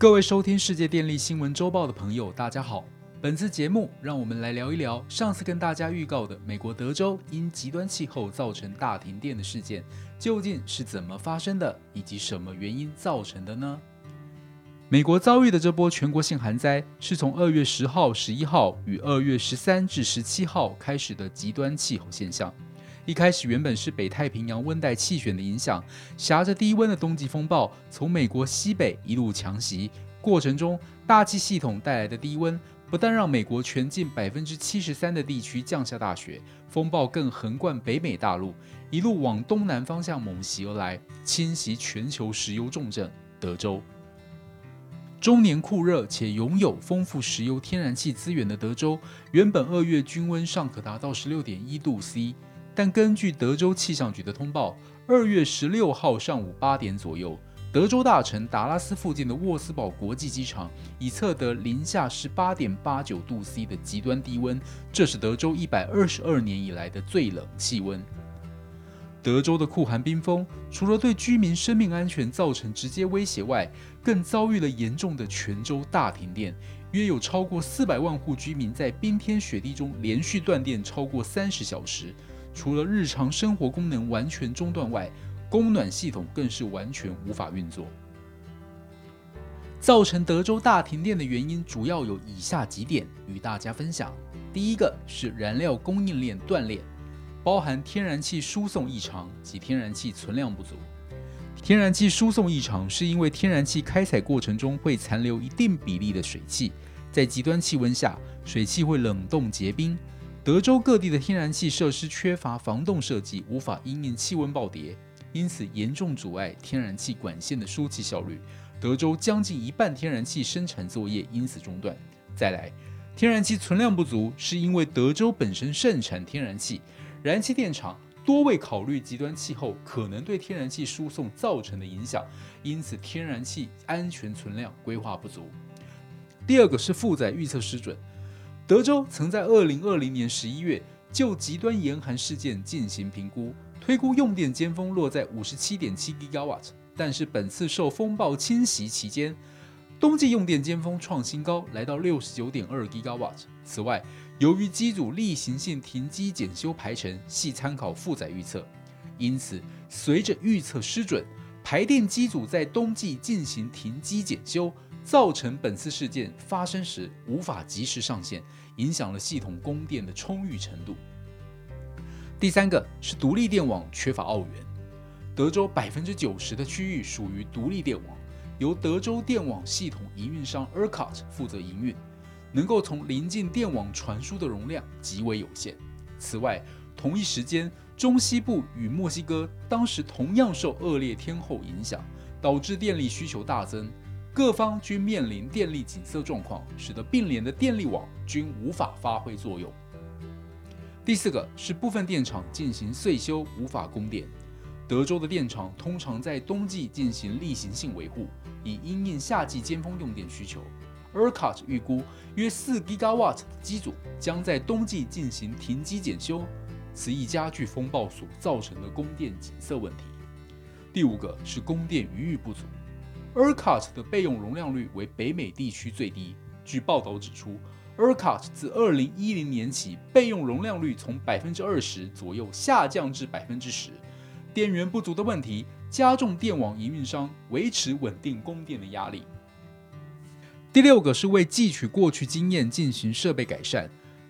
各位收听世界电力新闻周报的朋友，大家好。本次节目，让我们来聊一聊上次跟大家预告的美国德州因极端气候造成大停电的事件，究竟是怎么发生的，以及什么原因造成的呢？美国遭遇的这波全国性寒灾，是从二月十号、十一号与二月十三至十七号开始的极端气候现象。一开始原本是北太平洋温带气旋的影响，挟着低温的冬季风暴从美国西北一路强袭，过程中大气系统带来的低温不但让美国全境百分之七十三的地区降下大雪，风暴更横贯北美大陆，一路往东南方向猛袭而来，侵袭全球石油重镇德州。终年酷热且拥有丰富石油天然气资源的德州，原本二月均温尚可达到十六点一度 C。但根据德州气象局的通报，二月十六号上午八点左右，德州大城达拉斯附近的沃斯堡国际机场已测得零下十八点八九度 C 的极端低温，这是德州一百二十二年以来的最冷气温。德州的酷寒冰封，除了对居民生命安全造成直接威胁外，更遭遇了严重的全州大停电，约有超过四百万户居民在冰天雪地中连续断电超过三十小时。除了日常生活功能完全中断外，供暖系统更是完全无法运作。造成德州大停电的原因主要有以下几点与大家分享：第一个是燃料供应链断裂，包含天然气输送异常及天然气存量不足。天然气输送异常是因为天然气开采过程中会残留一定比例的水汽，在极端气温下，水汽会冷冻结冰。德州各地的天然气设施缺乏防冻设计，无法因应气温暴跌，因此严重阻碍天然气管线的输气效率。德州将近一半天然气生产作业因此中断。再来，天然气存量不足，是因为德州本身盛产天然气，燃气电厂多未考虑极端气候可能对天然气输送造成的影响，因此天然气安全存量规划不足。第二个是负载预测失准。德州曾在二零二零年十一月就极端严寒事件进行评估，推估用电尖峰落在五十七点七 gigawatt，但是本次受风暴侵袭期间，冬季用电尖峰创新高，来到六十九点二 gigawatt。此外，由于机组例行性停机检修排程系参考负载预测，因此随着预测失准，排电机组在冬季进行停机检修。造成本次事件发生时无法及时上线，影响了系统供电的充裕程度。第三个是独立电网缺乏澳元。德州百分之九十的区域属于独立电网，由德州电网系统营运商 ERCOT 负责营运，能够从邻近电网传输的容量极为有限。此外，同一时间，中西部与墨西哥当时同样受恶劣天候影响，导致电力需求大增。各方均面临电力紧塞状况，使得并联的电力网均无法发挥作用。第四个是部分电厂进行岁修，无法供电。德州的电厂通常在冬季进行例行性维护，以因应夏季尖峰用电需求。ERCOT 预估约四 gigawatt 的机组将在冬季进行停机检修，此亦加剧风暴所造成的供电紧塞问题。第五个是供电余裕不足。ERCOT 的备用容量率为北美地区最低。据报道指出，ERCOT 自2010年起备用容量率从百分之二十左右下降至百分之十，电源不足的问题加重电网营运商维持稳定供电的压力。第六个是为汲取过去经验进行设备改善。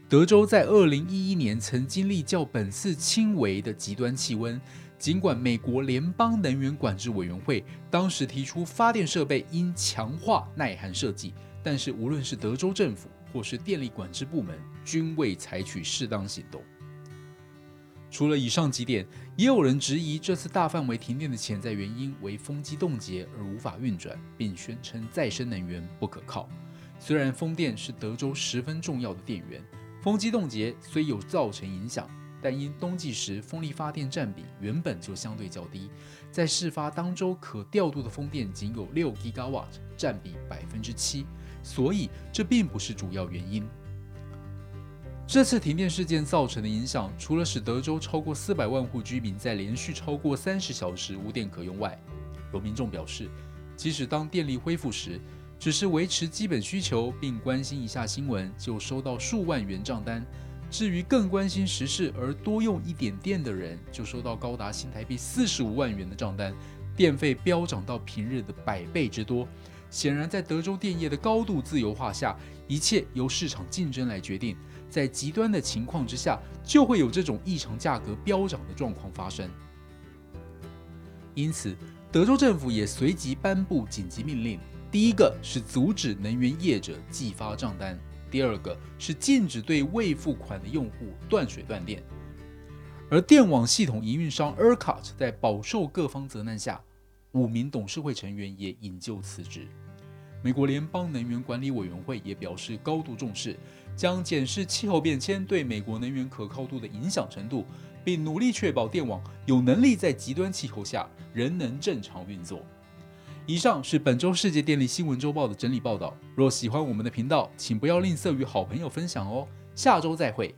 德州在2011年曾经历较本次轻微的极端气温。尽管美国联邦能源管制委员会当时提出发电设备应强化耐寒设计，但是无论是德州政府或是电力管制部门，均未采取适当行动。除了以上几点，也有人质疑这次大范围停电的潜在原因为风机冻结而无法运转，并宣称再生能源不可靠。虽然风电是德州十分重要的电源，风机冻结虽有造成影响。但因冬季时风力发电占比原本就相对较低，在事发当周可调度的风电仅有六 gigawatt，占比百分之七，所以这并不是主要原因。这次停电事件造成的影响，除了使德州超过四百万户居民在连续超过三十小时无电可用外，有民众表示，即使当电力恢复时，只是维持基本需求并关心一下新闻，就收到数万元账单。至于更关心时事而多用一点电的人，就收到高达新台币四十五万元的账单，电费飙涨到平日的百倍之多。显然，在德州电业的高度自由化下，一切由市场竞争来决定。在极端的情况之下，就会有这种异常价格飙涨的状况发生。因此，德州政府也随即颁布紧急命令：第一个是阻止能源业者寄发账单；第二个是禁止对未付款的用户断水断电。而电网系统营运商 ERCOT 在饱受各方责难下，五名董事会成员也引咎辞职。美国联邦能源管理委员会也表示高度重视，将检视气候变迁对美国能源可靠度的影响程度，并努力确保电网有能力在极端气候下仍能正常运作。以上是本周世界电力新闻周报的整理报道。若喜欢我们的频道，请不要吝啬与好朋友分享哦。下周再会。